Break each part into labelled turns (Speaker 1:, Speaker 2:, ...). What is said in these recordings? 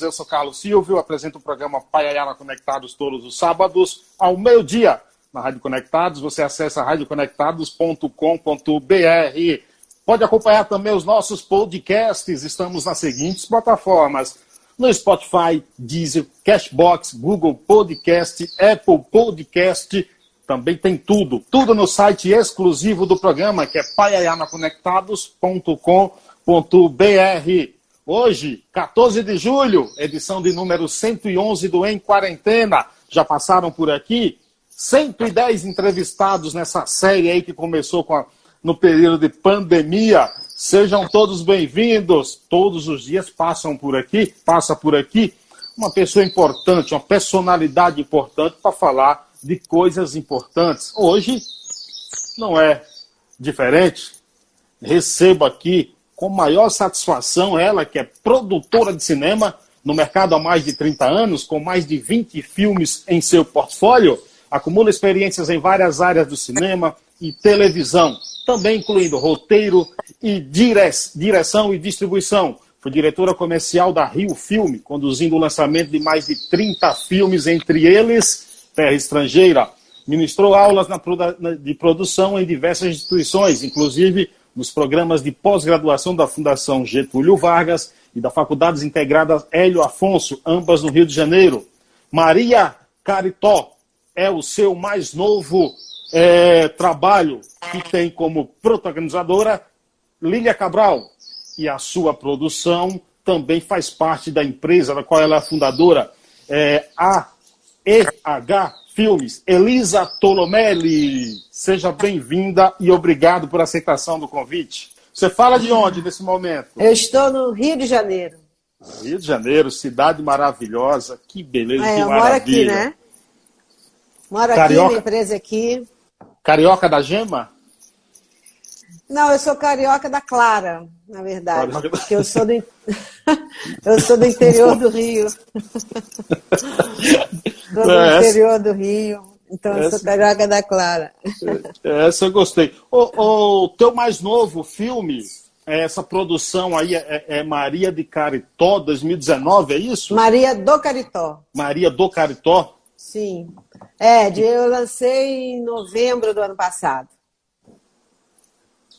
Speaker 1: Eu sou Carlos Silvio, apresento o programa Paiaiana Conectados todos os sábados, ao meio-dia, na Rádio Conectados. Você acessa radioconectados.com.br. Pode acompanhar também os nossos podcasts. Estamos nas seguintes plataformas: no Spotify, Deezer, Cashbox, Google Podcast, Apple Podcast. Também tem tudo, tudo no site exclusivo do programa, que é paiaianaconectados.com.br. Hoje, 14 de julho, edição de número 111 do Em Quarentena. Já passaram por aqui 110 entrevistados nessa série aí que começou a, no período de pandemia. Sejam todos bem-vindos. Todos os dias passam por aqui, passa por aqui uma pessoa importante, uma personalidade importante para falar de coisas importantes. Hoje não é diferente. Recebo aqui com maior satisfação, ela que é produtora de cinema no mercado há mais de 30 anos, com mais de 20 filmes em seu portfólio, acumula experiências em várias áreas do cinema e televisão, também incluindo roteiro e dire direção e distribuição. Foi diretora comercial da Rio Filme, conduzindo o lançamento de mais de 30 filmes, entre eles Terra Estrangeira. Ministrou aulas na, de produção em diversas instituições, inclusive nos programas de pós-graduação da Fundação Getúlio Vargas e da Faculdades Integradas Hélio Afonso, ambas no Rio de Janeiro. Maria Caritó é o seu mais novo é, trabalho, que tem como protagonizadora Lília Cabral. E a sua produção também faz parte da empresa da qual ela é fundadora, é, a EH Filmes. Elisa Tolomelli, seja bem-vinda e obrigado por aceitação do convite. Você fala de onde nesse momento?
Speaker 2: Eu estou no Rio de Janeiro.
Speaker 1: Rio de Janeiro, cidade maravilhosa, que beleza,
Speaker 2: é,
Speaker 1: que
Speaker 2: eu
Speaker 1: maravilha.
Speaker 2: moro aqui, né? Moro
Speaker 1: Carioca.
Speaker 2: aqui, minha empresa aqui.
Speaker 1: Carioca da Gema?
Speaker 2: Não, eu sou carioca da Clara, na verdade. Porque eu sou do, eu sou do interior do Rio. Sou do
Speaker 1: É, essa-
Speaker 2: interior do Rio. Então eu sou
Speaker 1: essa-
Speaker 2: carioca da Clara.
Speaker 1: Essa eu gostei. O, o teu mais novo filme, é essa produção aí é, é Maria de Caritó 2019, é isso?
Speaker 2: Maria do Caritó.
Speaker 1: Maria do Caritó.
Speaker 2: Sim. É, eu lancei em novembro do ano passado.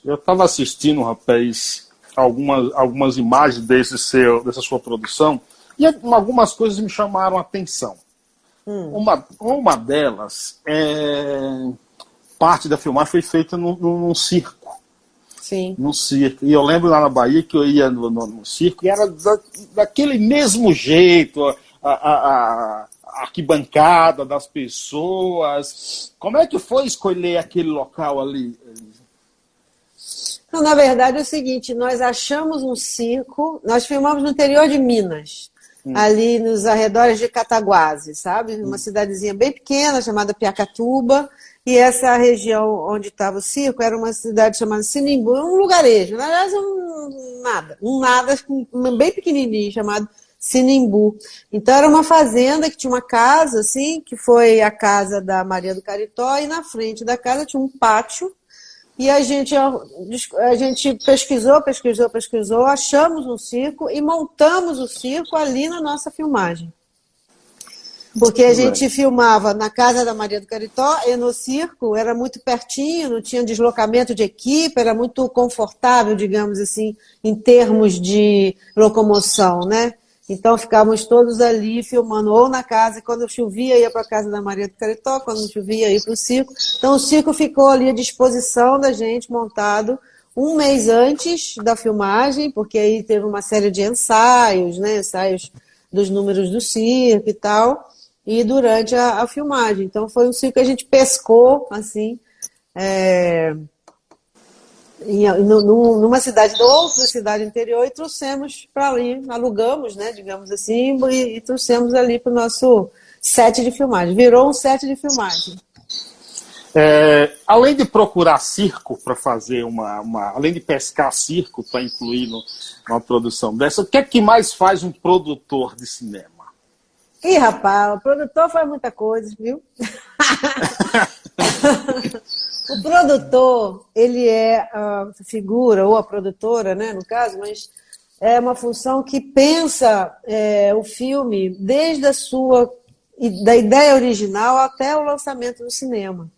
Speaker 1: Eu estava assistindo, rapaz, algumas, algumas imagens desse seu, dessa sua produção e algumas coisas me chamaram a atenção. Uma, uma delas, é, parte da filmagem foi feita num, num circo.
Speaker 2: Sim.
Speaker 1: no circo. E eu lembro lá na Bahia que eu ia no, no- no circo e era da- daquele mesmo jeito, a, a- a- a arquibancada das pessoas. Como é que foi escolher aquele local ali?
Speaker 2: Então, na verdade, é o seguinte: nós achamos um circo, nós filmamos no interior de Minas, ali nos arredores de Cataguases, sabe? Uma cidadezinha bem pequena chamada Piacatuba. E essa região onde estava o circo era uma cidade chamada Sinimbu, um lugarejo, na verdade, um nada, um nada bem pequenininho chamado Sinimbu. Então era uma fazenda que tinha uma casa, assim, que foi a casa da Maria do Caritó, e na frente da casa tinha um pátio e a gente, a gente pesquisou, pesquisou, pesquisou, achamos um circo e montamos o circo ali na nossa filmagem. Porque a gente filmava na casa da Maria do Caritó e no circo era muito pertinho, não tinha deslocamento de equipe, era muito confortável, digamos assim, em termos de locomoção, né? Então ficávamos todos ali filmando ou na casa, e quando chovia ia para a casa da Maria do Caritó, quando chovia ia para o circo. Então o circo ficou ali à disposição da gente, montado um mês antes da filmagem, porque aí teve uma série de ensaios, né? Ensaios dos números do circo e tal, e durante a, a filmagem. Então foi um circo que a gente pescou, assim, é, em, nu- nu- numa cidade da outra cidade interior e trouxemos para ali, alugamos, né, digamos assim, e, e trouxemos ali para o nosso set de filmagem. Virou um set de filmagem.
Speaker 1: É, além de procurar circo para fazer uma, uma- Além de pescar circo para incluir no- numa produção dessa, o que é que mais faz um produtor de cinema?
Speaker 2: Ih, rapaz, o produtor faz muita coisa, viu? o produtor, ele é a figura, ou a produtora, né, no caso, mas é uma função que pensa é, o filme desde a sua da ideia original até o lançamento no cinema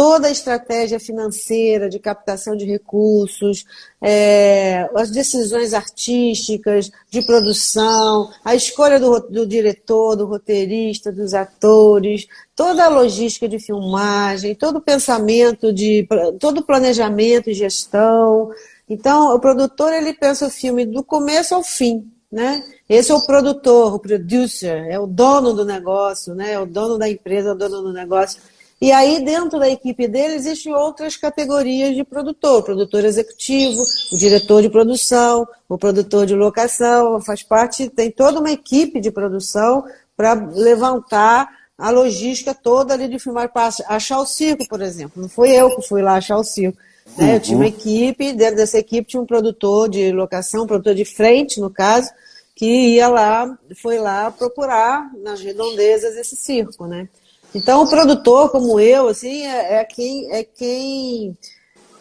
Speaker 2: toda a estratégia financeira de captação de recursos, é, as decisões artísticas, de produção, a escolha do, do, diretor, do roteirista, dos atores, toda a logística de filmagem, todo o pensamento de todo o planejamento e gestão. Então, o produtor ele pensa o filme do começo ao fim, né? Esse é o produtor, o producer, é o dono do negócio, né? É o dono da empresa, é o dono do negócio. E aí, dentro da equipe dele, existem outras categorias de produtor: produtor executivo, o diretor de produção, o produtor de locação, faz parte, tem toda uma equipe de produção para levantar a logística toda ali de filmar, para achar o circo, por exemplo. Não foi eu que fui lá achar o circo. Né? Eu tinha uma uhum. equipe, dentro dessa equipe tinha um produtor de locação, um produtor de frente, no caso, que ia lá, foi lá procurar nas redondezas esse circo, né? Então, o produtor, como eu, assim, é, é quem, é quem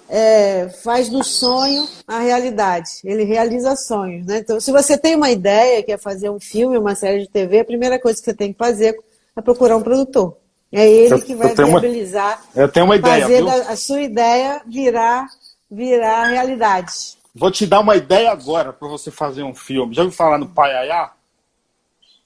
Speaker 2: é, faz do sonho a realidade. Ele realiza sonhos. Né? Então, se você tem uma ideia, quer fazer um filme, uma série de TV, a primeira coisa que você tem que fazer é procurar um produtor. É ele eu, que vai viabilizar,
Speaker 1: uma, eu tenho uma ideia,
Speaker 2: fazer viu? a sua ideia virar, virar realidade.
Speaker 1: Vou te dar uma ideia agora para você fazer um filme. Já ouviu falar no Paiaiá?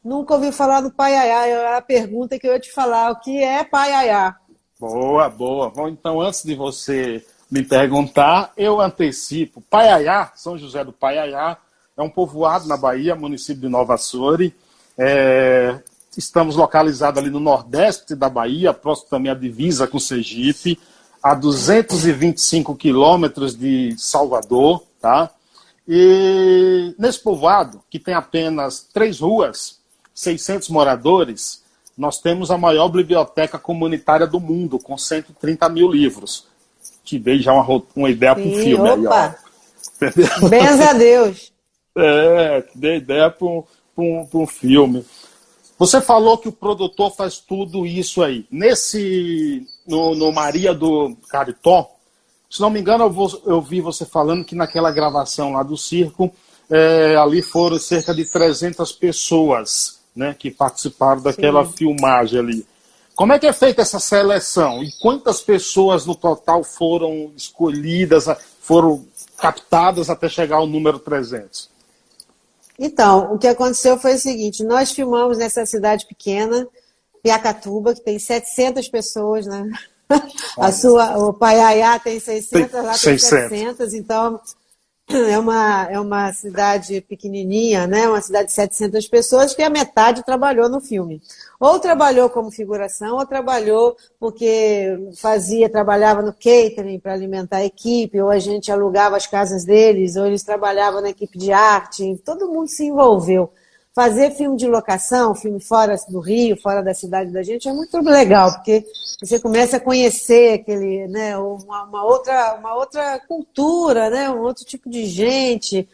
Speaker 2: Nunca ouvi falar do paiaiá. Era a pergunta que eu ia te falar. O que é paiaiá?
Speaker 1: Boa, boa. Bom, então, antes de você me perguntar, eu antecipo. Paiaiá, São José do Paiaiá, é um povoado na Bahia, município de Nova Açores. É, estamos localizados ali no nordeste da Bahia, próximo também à divisa com Sergipe, a 225 quilômetros de Salvador, tá? E nesse povoado, que tem apenas três ruas, 600 moradores, nós temos a maior biblioteca comunitária do mundo, com 130 mil livros. Te dei já uma, uma ideia para um filme
Speaker 2: opa. aí. Benza a Deus.
Speaker 1: É, te dei ideia para um, um, um filme. Você falou que o produtor faz tudo isso aí. Nesse, no, no Maria do Caritó, se não me engano, eu, vou, eu vi você falando que naquela gravação lá do circo, é, ali foram cerca de 300 pessoas né, que participaram daquela Sim. filmagem ali. Como é que é feita essa seleção? E quantas pessoas no total foram escolhidas, foram captadas até chegar ao número 300?
Speaker 2: Então, o que aconteceu foi o seguinte: nós filmamos nessa cidade pequena, Piacatuba, que tem 700 pessoas, né? A sua, o Paiaiá tem 600, tem lá tem 600. 700, então é uma, é uma cidade pequenininha, né? uma cidade de 700 pessoas, que a metade trabalhou no filme. Ou trabalhou como figuração, ou trabalhou porque fazia, trabalhava no catering para alimentar a equipe, ou a gente alugava as casas deles, ou eles trabalhavam na equipe de arte, todo mundo se envolveu fazer filme de locação, filme fora do Rio, fora da cidade da gente, é muito legal, porque você começa a conhecer aquele, né, uma, uma outra, uma outra cultura, né, um outro tipo de gente.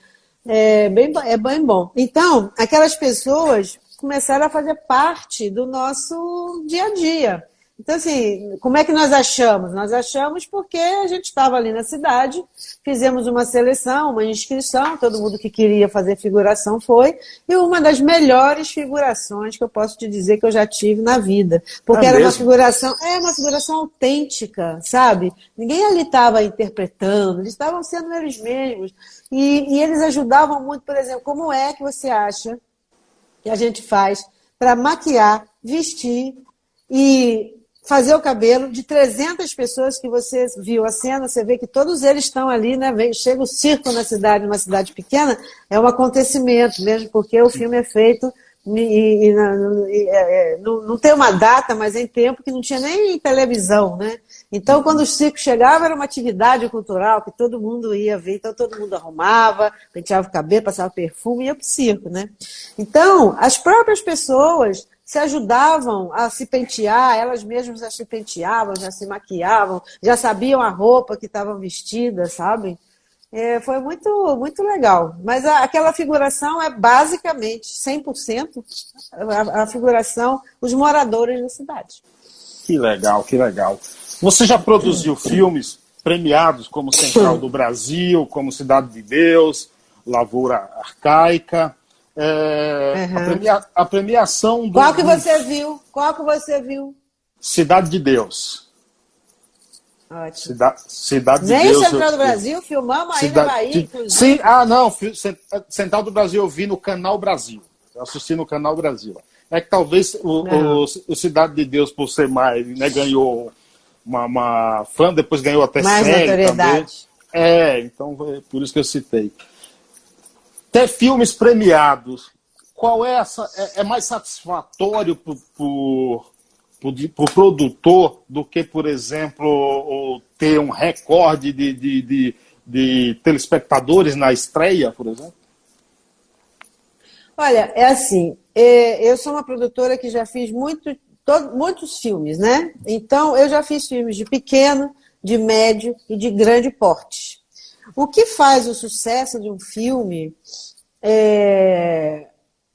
Speaker 2: É bem, é bem bom. Então, aquelas pessoas começaram a fazer parte do nosso dia a dia. Então, assim, como é que nós achamos? Nós achamos porque a gente estava ali na cidade, fizemos uma seleção, uma inscrição, todo mundo que queria fazer figuração foi, e uma das melhores figurações que eu posso te dizer que eu já tive na vida. Porque é era mesmo? uma figuração, é uma figuração autêntica, sabe? Ninguém ali estava interpretando, eles estavam sendo eles mesmos. E, e eles ajudavam muito, por exemplo, como é que você acha que a gente faz para maquiar, vestir e fazer o cabelo de 300 pessoas que você viu a cena, você vê que todos eles estão ali, né? Chega o circo na cidade, numa cidade pequena, é um acontecimento mesmo, porque o filme é feito e, e, e é, é, não, não, tem uma data, mas em tempo que não tinha nem televisão, né? Então, quando o circo chegava, era uma atividade cultural que todo mundo ia ver, então todo mundo arrumava, penteava o cabelo, passava perfume e ia para o circo, né? Então, as próprias pessoas se ajudavam a se pentear, elas mesmas já se penteavam, já se maquiavam, já sabiam a roupa que estavam vestidas, sabe? É, foi muito, muito legal. Mas a, aquela figuração é basicamente 100% a, a figuração, os moradores da cidade.
Speaker 1: Que legal, que legal. Você já produziu filmes premiados como Central do Brasil, como Cidade de Deus, Lavoura Arcaica. É, uhum. a, premia, a, premiação do.
Speaker 2: Qual que você viu? Qual que você viu?
Speaker 1: Cidade de Deus.
Speaker 2: Ótimo.
Speaker 1: Cidade, Cidade
Speaker 2: Nem
Speaker 1: de Deus.
Speaker 2: Nem Central do Brasil, filmamos aí Cidade, na Bahia, inclusive.
Speaker 1: Sim, ah, não. Central do Brasil eu vi no Canal Brasil. Eu assisti no Canal Brasil. É que talvez o, o, o, Cidade de Deus, por ser mais, né, ganhou uma, uma fã, depois ganhou até
Speaker 2: mais série
Speaker 1: também. É, então é por isso que eu citei. Ter filmes premiados, qual é essa? É, é mais satisfatório por, por, produtor do que, por exemplo, ter um recorde de, de, de, de telespectadores na estreia, por exemplo?
Speaker 2: Olha, é assim, é, eu sou uma produtora que já fiz muito, todo, muitos filmes, né? Então, eu já fiz filmes de pequeno, de médio e de grande porte. O que faz o sucesso de um filme é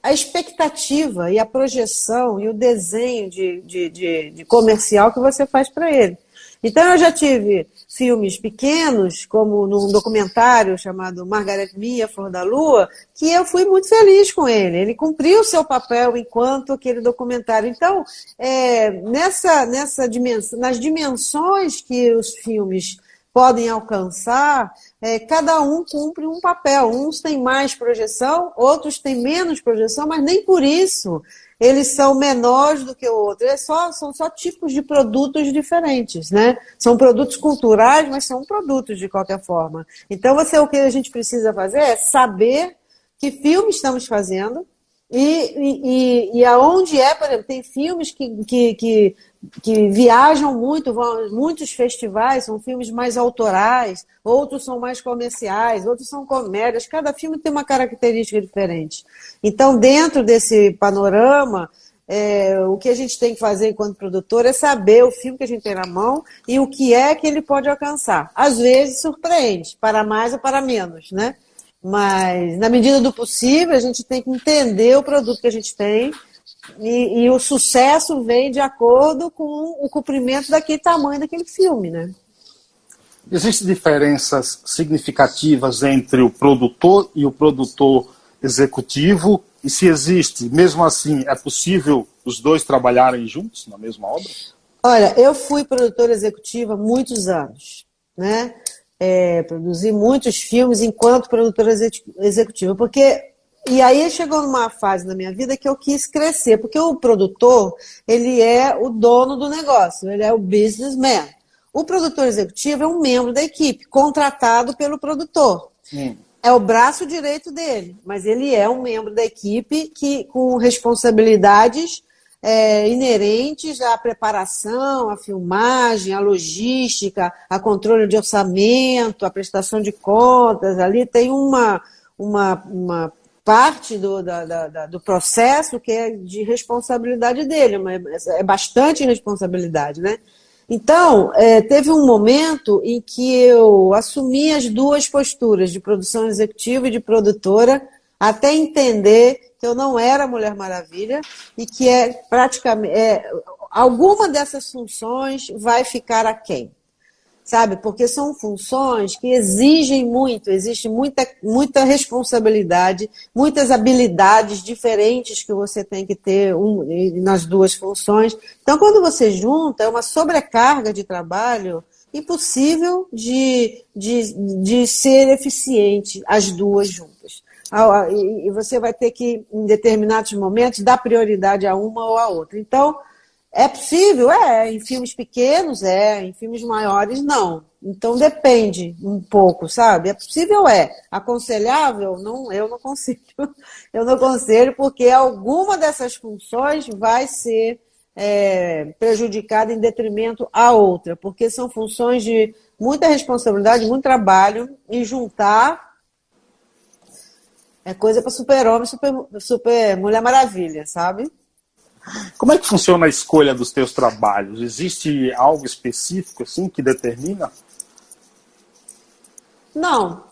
Speaker 2: a expectativa e a projeção e o desenho de, de, de, de comercial que você faz para ele. Então, eu já tive filmes pequenos, como num documentário chamado Margaret Mia, Flor da Lua, que eu fui muito feliz com ele. Ele cumpriu o seu papel enquanto aquele documentário. Então, é, nessa, nessa dimensão, nas dimensões que os filmes podem alcançar, é, cada um cumpre um papel. Uns têm mais projeção, outros têm menos projeção, mas nem por isso eles são menores do que o outro. É só, são só tipos de produtos diferentes, né? São produtos culturais, mas são produtos de qualquer forma. Então, você, o que a gente precisa fazer é saber que filme estamos fazendo, e, e, e, aonde é, por exemplo, tem filmes que, que, que, que, viajam muito, vão muitos festivais, são filmes mais autorais, outros são mais comerciais, outros são comédias, cada filme tem uma característica diferente. Então, dentro desse panorama, é, o que a gente tem que fazer enquanto produtor é saber o filme que a gente tem na mão e o que é que ele pode alcançar. Às vezes surpreende, para mais ou para menos, né? Mas, na medida do possível, a gente tem que entender o produto que a gente tem e, e o sucesso vem de acordo com o cumprimento daquele tamanho daquele filme, né?
Speaker 1: Existem diferenças significativas entre o produtor e o produtor executivo? E se existe, mesmo assim, é possível os dois trabalharem juntos na mesma obra?
Speaker 2: Olha, eu fui produtora executiva há muitos anos, né? É, produzi muitos filmes enquanto produtora executiva, porque e aí chegou numa fase na minha vida que eu quis crescer, porque o produtor ele é o dono do negócio, ele é o businessman. O produtor executivo é um membro da equipe, contratado pelo produtor. Sim. É o braço direito dele, mas ele é um membro da equipe que com responsabilidades é, inerentes à preparação, à filmagem, à logística, a controle de orçamento, à prestação de contas. Ali tem uma, uma, uma parte do, da, da, do processo que é de responsabilidade dele, mas é bastante responsabilidade, né? Então, é, teve um momento em que eu assumi as duas posturas, de produção executiva e de produtora, até entender que eu não era Mulher Maravilha e que é praticamente é, alguma dessas funções vai ficar a quem? Sabe? Porque são funções que exigem muito, existe muita, muita responsabilidade, muitas habilidades diferentes que você tem que ter um, nas duas funções. Então, quando você junta, é uma sobrecarga de trabalho impossível de, de, de ser eficiente as duas juntas e você vai ter que, em determinados momentos, dar prioridade a uma ou a outra. Então, é possível? É. Em filmes pequenos, é. Em filmes maiores, não. Então, depende um pouco, sabe? É possível? É. Aconselhável? Não, eu não consigo. Eu não aconselho, porque alguma dessas funções vai ser é, prejudicada em detrimento à outra, porque são funções de muita responsabilidade, muito trabalho, e juntar é coisa para super-homem, super, super Mulher Maravilha, sabe?
Speaker 1: Como é que funciona a escolha dos teus trabalhos? Existe algo específico assim que determina?
Speaker 2: Não,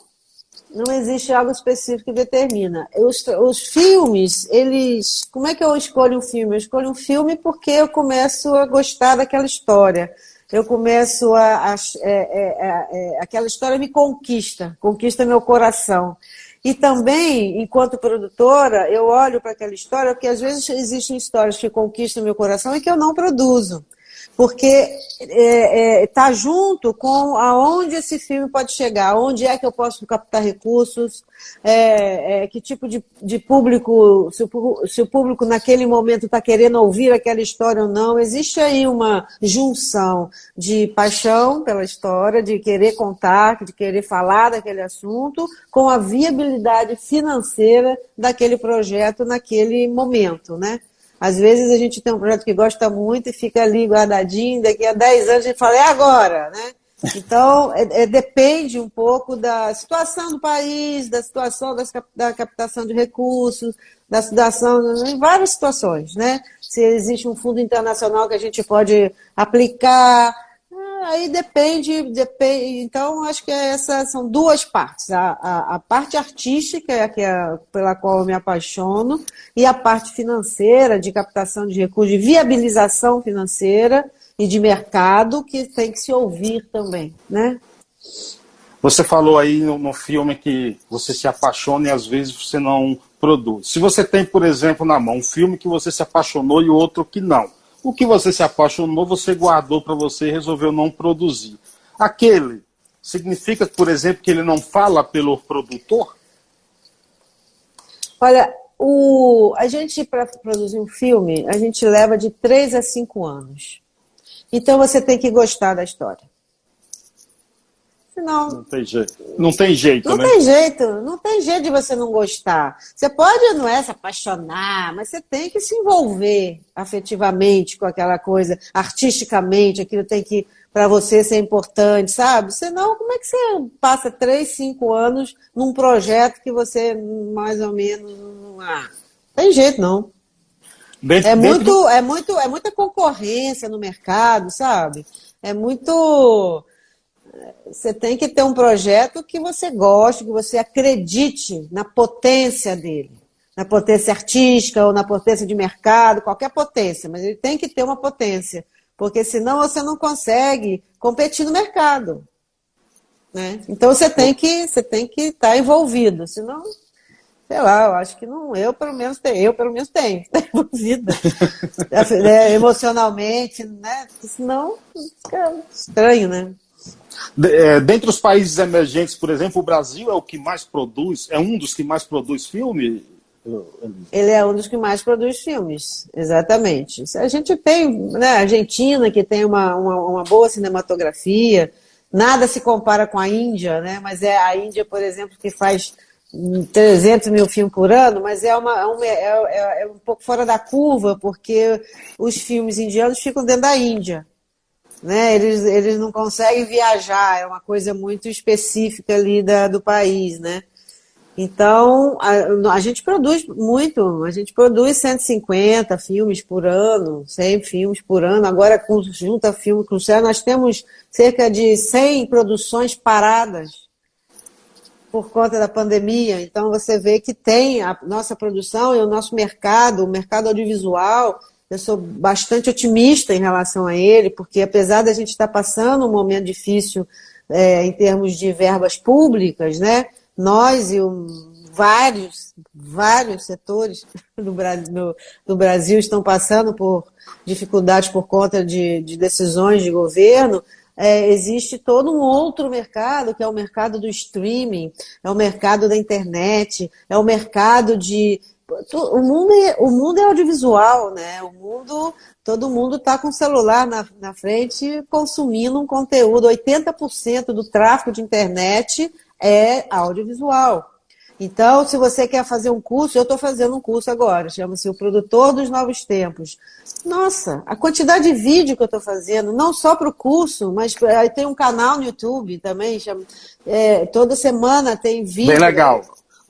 Speaker 2: não existe algo específico que determina. Os, os filmes, eles. Como é que eu escolho um filme? Eu escolho um filme porque eu começo a gostar daquela história. Eu começo a. a é, é, é, aquela história me conquista, conquista meu coração. E também, enquanto produtora, eu olho para aquela história, porque às vezes existem histórias que conquistam meu coração e que eu não produzo porque está é, é, tá junto com aonde esse filme pode chegar, onde é que eu posso captar recursos, é, é, que tipo de, de público, se o, se o, público naquele momento está querendo ouvir aquela história ou não. Existe aí uma junção de paixão pela história, de querer contar, de querer falar daquele assunto, com a viabilidade financeira daquele projeto naquele momento, né? Às vezes a gente tem um projeto que gosta muito e fica ali guardadinho, daqui a 10 anos a gente fala, é agora, né? Então, é, é, depende um pouco da situação do país, da situação das, da captação de recursos, da situação, em várias situações, né? Se existe um fundo internacional que a gente pode aplicar, aí depende, depende. Então, acho que essas são duas partes. A, a, a parte artística, é que é pela qual eu me apaixono, e a parte financeira, de captação de recursos, de viabilização financeira e de mercado, que tem que se ouvir também, né?
Speaker 1: Você falou aí no, no filme que você se apaixona e às vezes você não produz. Se você tem, por exemplo, na mão um filme que você se apaixonou e outro que não o que você se apaixonou, você guardou para você e resolveu não produzir. Aquele significa, por exemplo, que ele não fala pelo produtor?
Speaker 2: Olha, o, a gente, para produzir um filme, a gente leva de 3 a 5 anos. Então você tem que gostar da história.
Speaker 1: Senão, não tem jeito. Não tem jeito,
Speaker 2: não
Speaker 1: né?
Speaker 2: tem jeito. Não tem jeito de você não gostar. Você pode, não é, se apaixonar, mas você tem que se envolver afetivamente com aquela coisa, artisticamente, aquilo tem que, para você, ser importante, sabe? Senão, como é que você passa três, cinco anos num projeto que você, mais ou menos, não. Ah, tem jeito, não. Dentro, é, muito, do... é, muito, é muita concorrência no mercado, sabe? É muito você tem que ter um projeto que você goste, que você acredite na potência dele, na potência artística ou na potência de mercado, qualquer potência, mas ele tem que ter uma potência, porque senão você não consegue competir no mercado. Né? Então você tem que você tem que estar tá envolvido, senão sei lá, eu acho que não, eu pelo menos tenho, eu pelo menos tenho, envolvida é, emocionalmente, né? Senão fica estranho, né?
Speaker 1: É, dentre os países emergentes, por exemplo, o Brasil é o que mais produz, é um dos que mais produz filme?
Speaker 2: Ele é um dos que mais produz filmes, exatamente. A gente tem, né, a Argentina, que tem uma, uma, uma, boa cinematografia, nada se compara com a Índia, né, mas é a Índia, por exemplo, que faz 300 mil filmes por ano, mas é, uma, é, é, é, é um pouco fora da curva, porque os filmes indianos ficam dentro da Índia né? Eles, eles não conseguem viajar, é uma coisa muito específica ali da, do país, né? Então, a, a, gente produz muito, a gente produz 150 filmes por ano, 100 filmes por ano. Agora, com, junta filme com o céu, nós temos cerca de 100 produções paradas por conta da pandemia. Então, você vê que tem a nossa produção e o nosso mercado, o mercado audiovisual, eu sou bastante otimista em relação a ele, porque apesar da gente estar passando um momento difícil é, em termos de verbas públicas, né, nós e o, vários, vários setores do, do, do, Brasil estão passando por dificuldades por conta de, de decisões de governo, é, existe todo um outro mercado, que é o mercado do streaming, é o mercado da internet, é o mercado de o mundo é, o mundo é audiovisual, né? O mundo, todo mundo está com o celular na, na frente consumindo um conteúdo. 80% do tráfego de internet é audiovisual. Então, se você quer fazer um curso, eu estou fazendo um curso agora, chama-se O Produtor dos Novos Tempos. Nossa, a quantidade de vídeo que eu estou fazendo, não só para o curso, mas tem um canal no YouTube também, chama, é, toda semana tem vídeo.
Speaker 1: Bem legal.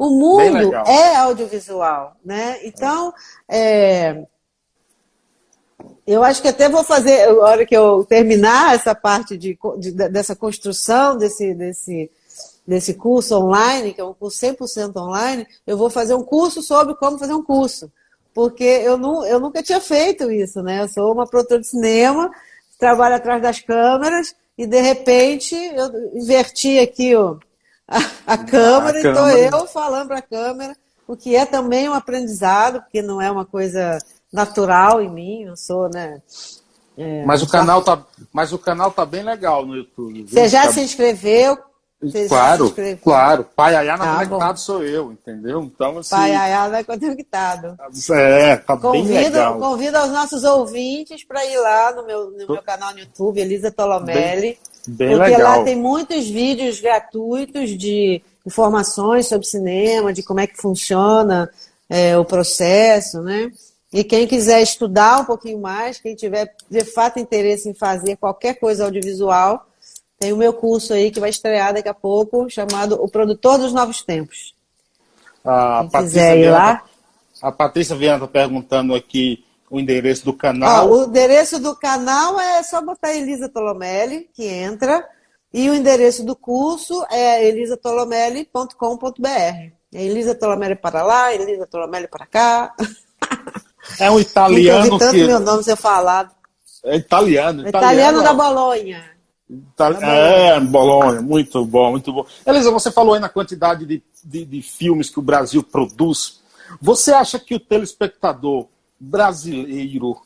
Speaker 2: O mundo é audiovisual, né? Então, é, eu acho que até vou fazer, a hora que eu terminar essa parte de, de, dessa construção desse, desse, desse curso online, que é um curso 100% online, eu vou fazer um curso sobre como fazer um curso. Porque eu, não, eu nunca tinha feito isso, né? Eu sou uma produtora de cinema, trabalho atrás das câmeras, e de repente eu inverti aqui ó, a, a câmera, e estou eu falando para a câmera, o que é também um aprendizado, porque não é uma coisa natural em mim, não sou, né?
Speaker 1: É, mas, o canal tá, mas o canal tá bem legal no YouTube.
Speaker 2: Você já tá... se inscreveu? Você
Speaker 1: claro, claro. Pai Ayá na tá Conectado sou eu, entendeu? Então, assim.
Speaker 2: Pai Ayá na Conectado.
Speaker 1: É, tá convido, bem legal.
Speaker 2: Convido aos nossos ouvintes para ir lá no meu, no meu canal no YouTube, Elisa Tolomelli. Bem, bem porque legal. lá tem muitos vídeos gratuitos de informações sobre cinema, de como é que funciona é, o processo, né? E quem quiser estudar um pouquinho mais, quem tiver de fato interesse em fazer qualquer coisa audiovisual, tem o meu curso aí que vai estrear daqui a pouco, chamado O Produtor dos Novos Tempos.
Speaker 1: A quem Patrícia quiser ir lá. A Patrícia Viana está perguntando aqui o endereço do canal.
Speaker 2: o endereço do canal é só botar Elisa Tolomelli, que entra. E o endereço do curso é elisatolomelli.com.br. É Elisa Tolomelli para lá, Elisa Tolomelli para cá.
Speaker 1: É um italiano
Speaker 2: Nunca tanto que... meu nome ser falado.
Speaker 1: É italiano.
Speaker 2: Italiano, italiano da Bolonha.
Speaker 1: Itali... É, Bolonha, muito bom, muito bom. Elisa, você falou aí na quantidade de, de, de filmes que o Brasil produz. Você acha que o telespectador brasileiro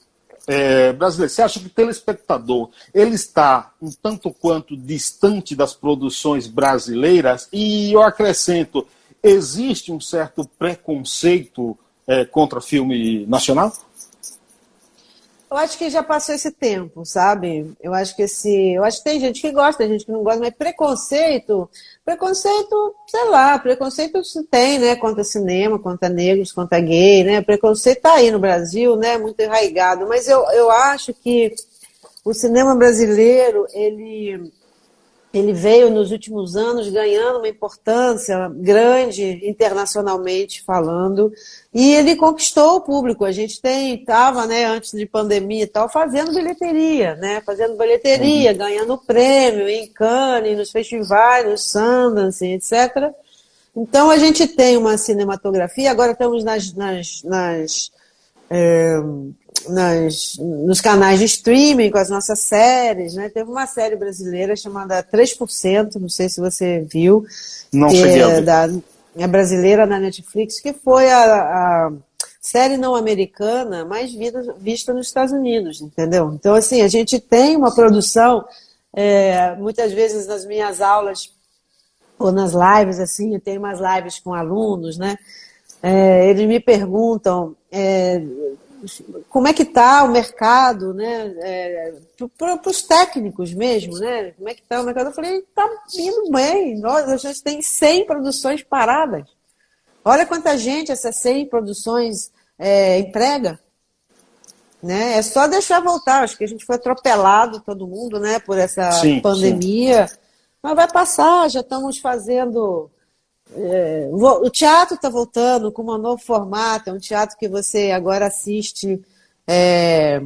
Speaker 1: é, brasileiro, você acha que o telespectador ele está um tanto quanto distante das produções brasileiras? E eu acrescento, existe um certo preconceito é, contra filme nacional?
Speaker 2: Eu acho que já passou esse tempo, sabe? Eu acho que esse. Eu acho que tem gente que gosta, tem gente que não gosta, mas preconceito. Preconceito, sei lá, preconceito se tem, né? Contra cinema, contra negros, contra gay, né? Preconceito tá aí no Brasil, né? Muito enraigado. Mas eu, eu acho que o cinema brasileiro, ele ele veio nos últimos anos ganhando uma importância grande internacionalmente falando e ele conquistou o público. A gente tem estava, né, antes de pandemia e tal, fazendo bilheteria, né, fazendo bilheteria, uhum. ganhando prêmio em Cannes, nos festivais, no Sundance, etc. Então a gente tem uma cinematografia. Agora estamos nas, nas, nas é, nas, nos canais de streaming com as nossas séries, né? Teve uma série brasileira chamada 3%, não sei se você viu.
Speaker 1: Não cheguei
Speaker 2: é, da, é brasileira na Netflix, que foi a, a série não americana mais vista, vista nos Estados Unidos, entendeu? Então, assim, a gente tem uma produção, é, muitas vezes nas minhas aulas ou nas lives, assim, eu tenho umas lives com alunos, né? É, eles me perguntam é, como é que está o mercado, né? É, para os técnicos mesmo, né? Como é que está o mercado? Eu falei, está indo bem. Nós, a gente tem 100 produções paradas. Olha quanta gente essas 100 produções é, emprega. Né? É só deixar voltar. Acho que a gente foi atropelado, todo mundo, né? Por essa sim, pandemia. Sim. Mas vai passar, já estamos fazendo é, o teatro está voltando com um novo formato, é um teatro que você agora assiste é,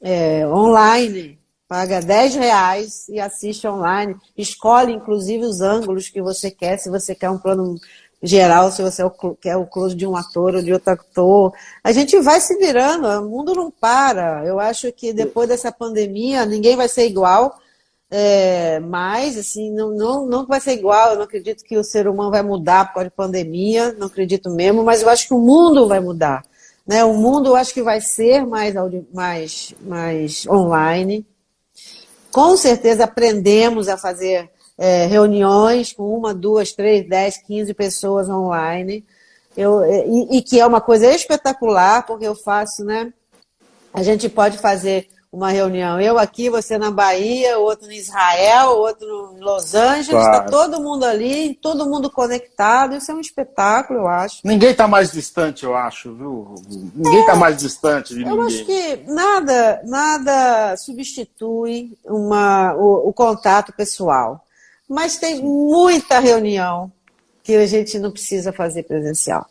Speaker 2: é, online, paga 10 reais e assiste online, escolhe inclusive os ângulos que você quer, se você quer um plano geral, se você quer o close de um ator ou de outro ator. A gente vai se virando, o mundo não para. Eu acho que depois dessa pandemia ninguém vai ser igual é, mas, assim, não, não, não vai ser igual. Eu não acredito que o ser humano vai mudar por causa de pandemia, não acredito mesmo, mas eu acho que o mundo vai mudar. Né? O mundo eu acho que vai ser mais, mais, mais online. Com certeza aprendemos a fazer é, reuniões com uma, duas, três, dez, quinze pessoas online. Eu, e, e que é uma coisa espetacular, porque eu faço, né? A gente pode fazer uma reunião. Eu aqui, você na Bahia, outro em Israel, outro em Los Angeles, está claro. todo mundo ali, todo mundo conectado. Isso é um espetáculo, eu acho.
Speaker 1: Ninguém está mais distante, eu acho, viu? Ninguém está é, mais distante de
Speaker 2: eu
Speaker 1: ninguém. Eu
Speaker 2: acho que nada, nada substitui uma, o, o contato pessoal. Mas tem muita reunião que a gente não precisa fazer presencial.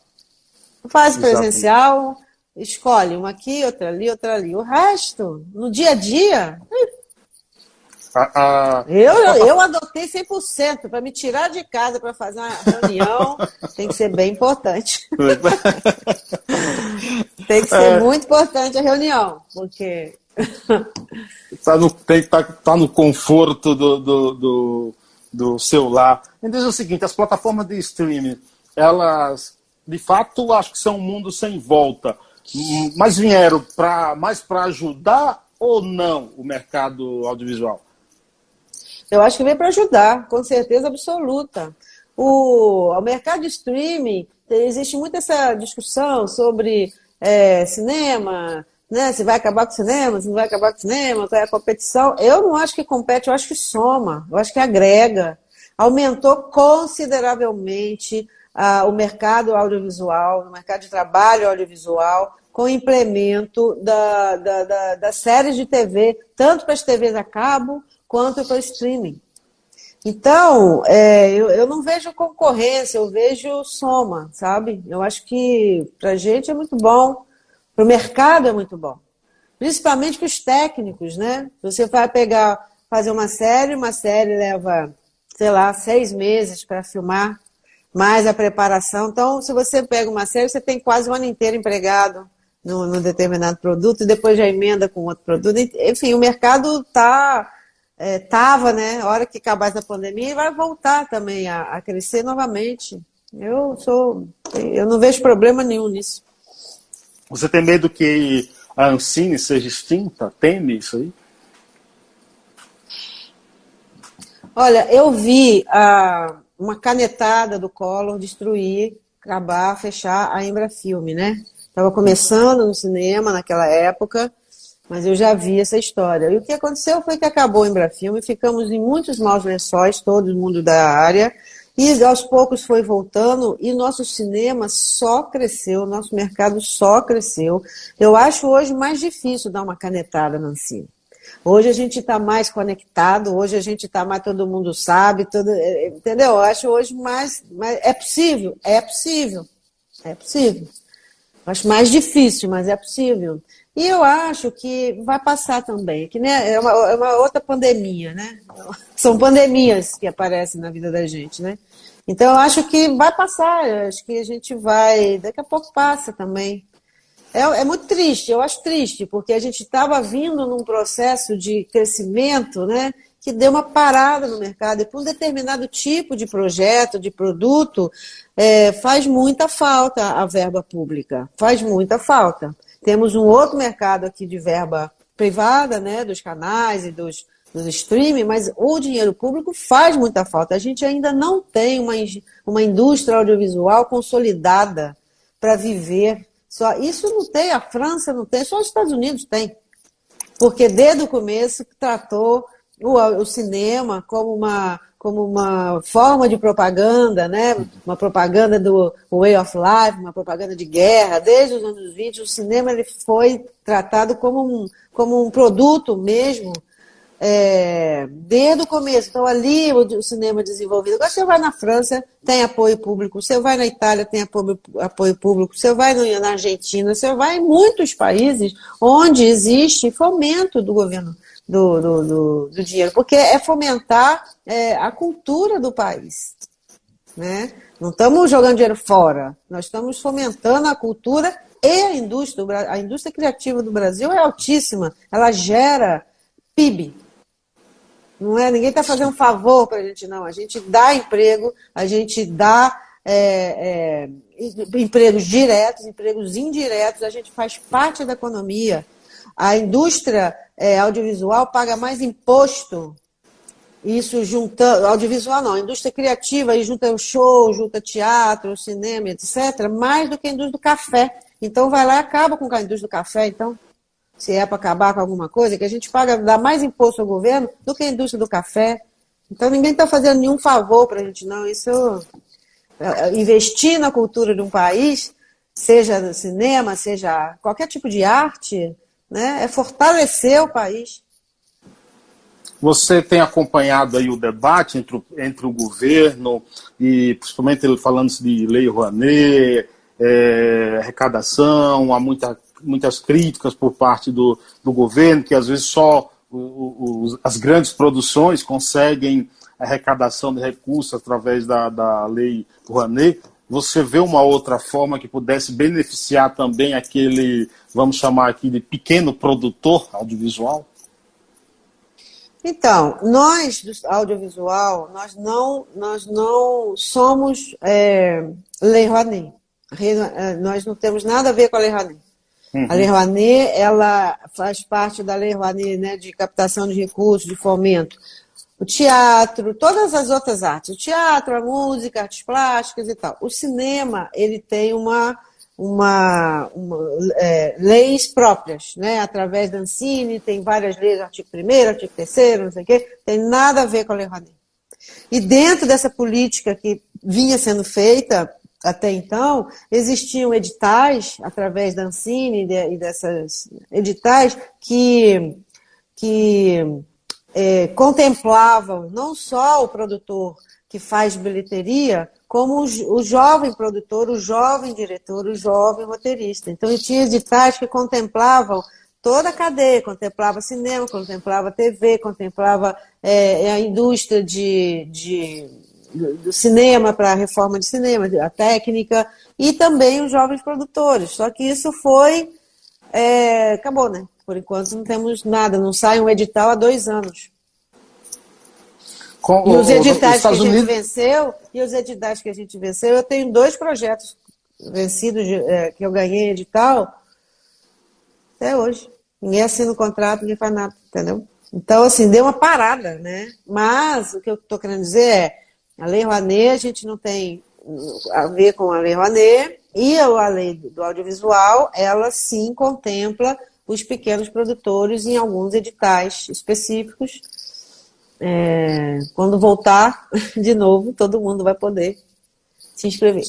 Speaker 2: Faz presencial, Escolhe uma aqui, outra ali, outra ali. O resto, no dia a dia. Eu, eu adotei 100%. Para me tirar de casa para fazer uma reunião, tem que ser bem importante. tem que ser é. muito importante a reunião, porque.
Speaker 1: tá no, tem que tá, tá no conforto do, do, do do celular. Me diz o seguinte, as plataformas de streaming, elas, de fato, acho que são um mundo sem volta, mas vieram pra, mais para ajudar ou não o mercado audiovisual?
Speaker 2: Eu acho que veio para ajudar, com certeza absoluta. O, o mercado de streaming, existe muito essa discussão sobre é, cinema, né? Se vai acabar com o cinema, se não vai acabar com o cinema, qual é a competição. Eu não acho que compete, eu acho que soma, eu acho que agrega. Aumentou consideravelmente o mercado audiovisual, o mercado de trabalho audiovisual, com o implemento da, da, da, das séries de TV, tanto para as TVs a cabo quanto para o streaming. Então, é, eu, eu não vejo concorrência, eu vejo soma, sabe? Eu acho que para a gente é muito bom, para o mercado é muito bom. Principalmente para os técnicos, né? Você vai pegar, fazer uma série, uma série leva, sei lá, seis meses para filmar, mais a preparação. Então, se você pega uma série, você tem quase um ano inteiro empregado num, num determinado produto, e depois já emenda com outro produto. Enfim, o mercado estava, é, né? A hora que acabar essa pandemia, e vai voltar também a, a, crescer novamente. Eu sou, eu não vejo problema nenhum nisso.
Speaker 1: Você tem medo que a Ancine seja extinta? Teme isso aí?
Speaker 2: Olha, eu vi a, uma canetada do Collor destruir, acabar, fechar a Embrafilme, né? Estava começando no cinema naquela época mas eu já vi essa história. E o que aconteceu foi que acabou o Embrafilme, ficamos em muitos maus lençóis, todo mundo da área, e aos poucos foi voltando, e nosso cinema só cresceu, nosso mercado só cresceu. Eu acho hoje mais difícil dar uma canetada, Nancy. Hoje a gente está mais conectado, hoje a gente está mais, todo mundo sabe, todo, é, entendeu? Eu acho hoje mais, mais. É possível? É possível. É possível. Acho mais difícil, mas é possível. E eu acho que vai passar também, que né, é, uma, é uma outra pandemia, né? São pandemias que aparecem na vida da gente, né? Então eu acho que vai passar, eu acho que a gente vai, daqui a pouco passa também. É, é muito triste, eu acho triste, porque a gente estava vindo num processo de crescimento, né? Que deu uma parada no mercado, e para um determinado tipo de projeto, de produto, é, faz muita falta a verba pública, faz muita falta. Temos um outro mercado aqui de verba privada, né, dos canais e dos, dos streaming, mas o dinheiro público faz muita falta. A gente ainda não tem uma, uma indústria audiovisual consolidada para viver. Só isso não tem, a França não tem, só os Estados Unidos tem. Porque desde o começo tratou o, o cinema como uma como uma forma de propaganda, né? uma propaganda do way of life, uma propaganda de guerra. Desde os anos 20, o cinema ele foi tratado como um, como um produto mesmo, é, desde o começo. Então, ali o, cinema desenvolvido. Agora, você vai na França, tem apoio público. Você vai na Itália, tem apoio, apoio público. Você vai na Argentina, você vai em muitos países onde existe fomento do governo do, do, do, do dinheiro, porque é fomentar é, a cultura do país. Né? Não estamos jogando dinheiro fora, nós estamos fomentando a cultura e a indústria. A indústria criativa do Brasil é altíssima, ela gera PIB. Não é? Ninguém está fazendo favor para a gente, não. A gente dá emprego, a gente dá é, é, empregos diretos, empregos indiretos, a gente faz parte da economia. A indústria é, audiovisual paga mais imposto. Isso junta. Audiovisual não, a indústria criativa, aí junta o show, junta teatro, cinema, etc., mais do que a indústria do café. Então vai lá e acaba com a indústria do café, então. Se é para acabar com alguma coisa, que a gente paga, dá mais imposto ao governo do que a indústria do café. Então ninguém está fazendo nenhum favor para a gente, não. Isso é, é, investir na cultura de um país, seja no cinema, seja qualquer tipo de arte, né? é fortalecer o país.
Speaker 1: Você tem acompanhado aí o debate entre o, entre o governo e principalmente ele falando de lei Rouanet, é, arrecadação, há muita, muitas críticas por parte do, do governo, que às vezes só o, o, as grandes produções conseguem arrecadação de recursos através da, da lei Rouanet você vê uma outra forma que pudesse beneficiar também aquele, vamos chamar aqui de pequeno produtor audiovisual?
Speaker 2: Então, nós do audiovisual, nós não, nós não somos é, Lei Rouanet. É, nós não temos nada a ver com a Lei Rouanet. Uhum. A Lei Rouanet, ela faz parte da Lei Rouanet né, de captação de recursos, de fomento. O teatro, todas as outras artes. O teatro, a música, artes plásticas e tal. O cinema, ele tem uma uma, uma é, leis próprias, né? através da Ancine, tem várias leis, artigo 1 artigo 3 não sei o quê, tem nada a ver com a Lei Rouanet. E dentro dessa política que vinha sendo feita até então, existiam editais, através da Ancine e dessas editais, que, que é, contemplavam não só o produtor que faz bilheteria, como o, jovem produtor, o jovem diretor, o jovem roteirista. Então, tinha editais que contemplavam toda a cadeia, contemplava cinema, contemplava TV, contemplava é, a indústria de, de, do cinema para a reforma de cinema, a técnica, e também os jovens produtores. Só que isso foi. É, acabou, né? Por enquanto não temos nada, não sai um edital há dois anos. Com, e os editais que a gente Unidos... venceu, e os editais que a gente venceu, eu tenho dois projetos vencidos é, que eu ganhei edital até hoje. Ninguém assina o contrato, ninguém faz nada, entendeu? Então, assim, deu uma parada, né? Mas o que eu estou querendo dizer é, a Lei Rouanet, a gente não tem a ver com a Lei Rouanet, e a lei do audiovisual, ela sim contempla os pequenos produtores em alguns editais específicos é, quando voltar de novo, todo mundo vai poder se inscrever.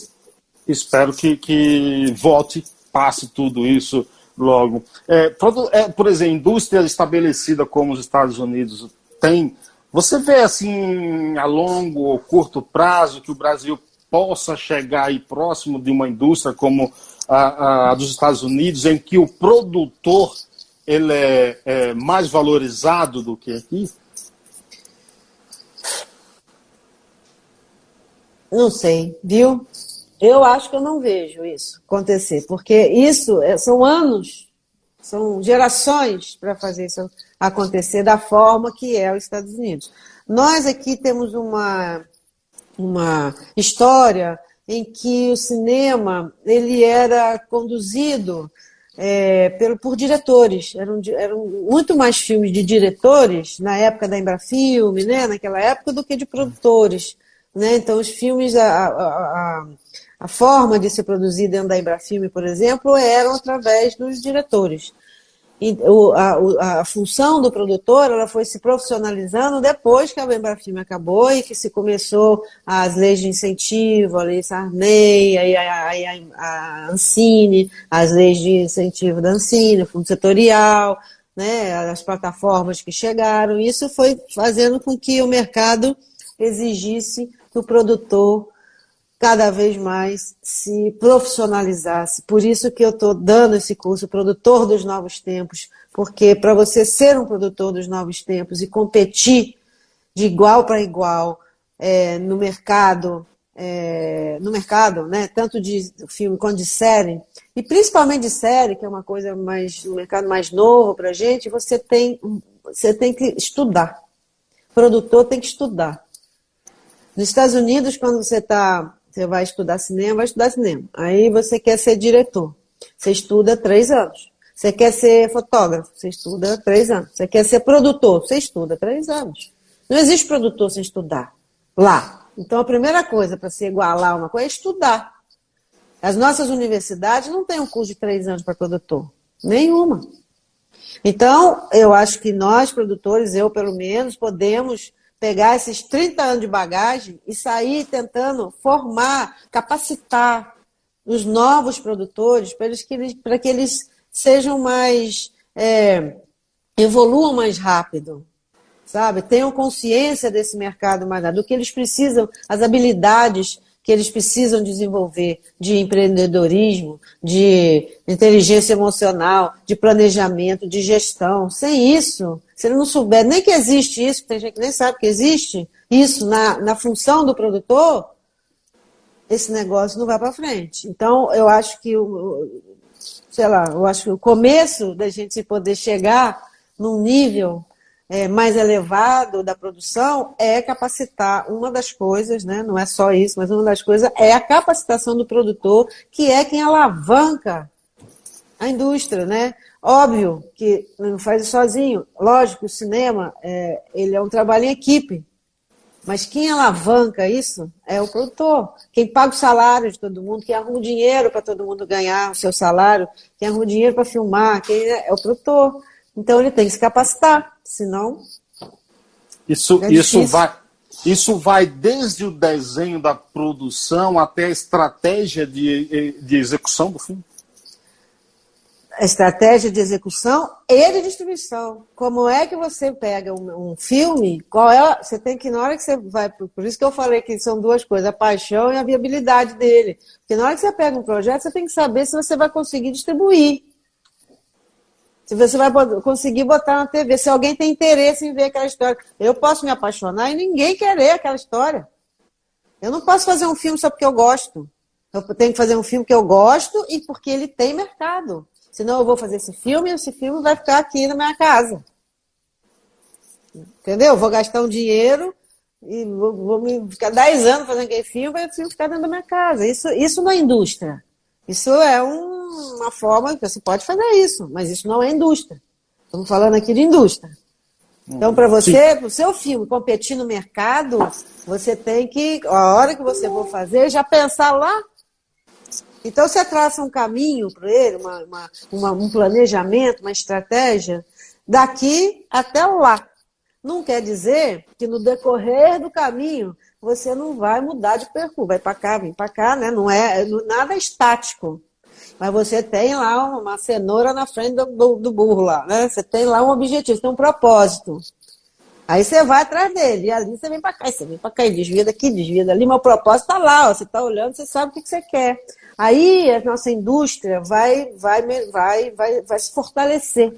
Speaker 1: Espero que, que volte, passe tudo isso logo. É, é, por exemplo, indústria estabelecida como os Estados Unidos tem, você vê assim a longo ou curto prazo que o Brasil possa chegar aí próximo de uma indústria como a, a dos Estados Unidos, em que o produtor ele é, é mais valorizado do que aqui?
Speaker 2: Não sei, viu? Eu acho que eu não vejo isso acontecer, porque isso é, são anos, são gerações para fazer isso acontecer da forma que é os Estados Unidos. Nós aqui temos uma, uma história em que o cinema ele era conduzido é, pelo, por diretores. Eram, eram muito mais filmes de diretores na época da Embrafilme, né, naquela época, do que de produtores. Né? Então, os filmes, a, a, a, forma de ser produzido dentro da Embrafilme, por exemplo, eram através dos diretores. A, a, função do produtor ela foi se profissionalizando depois que a Embrafilme acabou e que se começou as leis de incentivo, a lei Sarney, a, a, a Ancine, as leis de incentivo da Ancine, o fundo setorial, né, as plataformas que chegaram. Isso foi fazendo com que o mercado exigisse que o produtor cada vez mais se profissionalizasse. Por isso que eu estou dando esse curso, Produtor dos Novos Tempos, porque para você ser um produtor dos novos tempos e competir de igual para igual é, no mercado, é, no mercado, né, tanto de filme quanto de série, e principalmente de série, que é uma coisa mais, um mercado mais novo para a gente, você tem, você tem que estudar. O produtor tem que estudar. Nos Estados Unidos, quando você tá, você vai estudar cinema, vai estudar cinema. Aí você quer ser diretor. Você estuda três anos. Você quer ser fotógrafo, você estuda três anos. Você quer ser produtor, você estuda três anos. Não existe produtor sem estudar lá. Então a primeira coisa para se igualar uma coisa é estudar. As nossas universidades não têm um curso de três anos para produtor. Nenhuma. Então, eu acho que nós, produtores, eu pelo menos, podemos pegar esses 30 anos de bagagem e sair tentando formar, capacitar os novos produtores para, eles, que, eles, para que eles sejam mais. É, evoluam mais rápido, sabe? Tenham consciência desse mercado mais do que eles precisam, as habilidades que eles precisam desenvolver de empreendedorismo, de inteligência emocional, de planejamento, de gestão. Sem isso, se ele não souber nem que existe isso, tem gente que nem sabe que existe isso na, na função do produtor, esse negócio não vai para frente. Então, eu acho que o, sei lá, eu acho que o começo da gente poder chegar num nível é, mais elevado da produção é capacitar. Uma das coisas, né, não é só isso, mas uma das coisas é a capacitação do produtor, que é quem alavanca a indústria, né? Óbvio que não faz isso sozinho. Lógico, o cinema é, ele é um trabalho em equipe. Mas quem alavanca isso é o produtor. Quem paga o salário de todo mundo, quem arruma o dinheiro para todo mundo ganhar o seu salário, quem arruma o dinheiro para filmar, quem é, é o produtor. Então ele tem que se capacitar, senão.
Speaker 1: Isso, é isso, vai, isso vai desde o desenho da produção até a estratégia de, de execução do filme?
Speaker 2: A estratégia de execução e de distribuição. Como é que você pega um, um, filme? Qual é? Você tem que, na hora que você vai. Por isso que eu falei que são duas coisas, a paixão e a viabilidade dele. Porque na hora que você pega um projeto, você tem que saber se você vai conseguir distribuir se você vai conseguir botar na TV, se alguém tem interesse em ver aquela história. Eu posso me apaixonar e ninguém querer aquela história. Eu não posso fazer um filme só porque eu gosto. Eu tenho que fazer um filme que eu gosto e porque ele tem mercado. Senão eu vou fazer esse filme e esse filme vai ficar aqui na minha casa. Entendeu? Vou gastar um dinheiro e vou, vou me ficar 10 anos fazendo aquele filme e o filme ficar dentro da minha casa. Isso, isso é indústria. Isso é um, uma forma que você pode fazer isso, mas isso não é indústria. Estamos falando aqui de indústria. Então, para você, para o seu filme competir no mercado, você tem que, a hora que você for fazer, já pensar lá. Então, você traça um caminho para ele, uma, uma, uma, um planejamento, uma estratégia, daqui até lá. Não quer dizer que no decorrer do caminho você não vai mudar de percurso, vai para cá, vem para cá, né? Não é nada é estático. Mas você tem lá uma cenoura na frente do, do, do burro lá, né? Você tem lá um objetivo, tem um propósito. Aí você vai atrás dele, e ali você vem para cá, você vem para cá, e desvia daqui, desvia dali, mas o propósito está lá, ó, você está olhando, você sabe o que, que você quer. Aí a nossa indústria vai, vai, vai, vai, vai se fortalecer,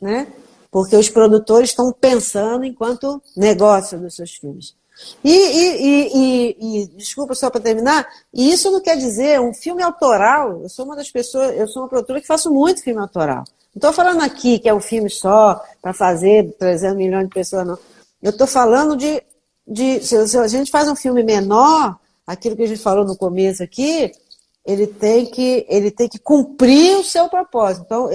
Speaker 2: né? Porque os produtores estão pensando enquanto negócio dos seus filmes. E, e, e, e, desculpa só para terminar, e isso não quer dizer um filme autoral. Eu sou uma das pessoas, eu sou uma produtora que faço muito filme autoral. Não estou falando aqui que é um filme só para fazer 300 milhões de pessoas, não. Eu estou falando de, de se, se, a gente faz um filme menor, aquilo que a gente falou no começo aqui, ele tem que, ele tem que cumprir o seu propósito. Então,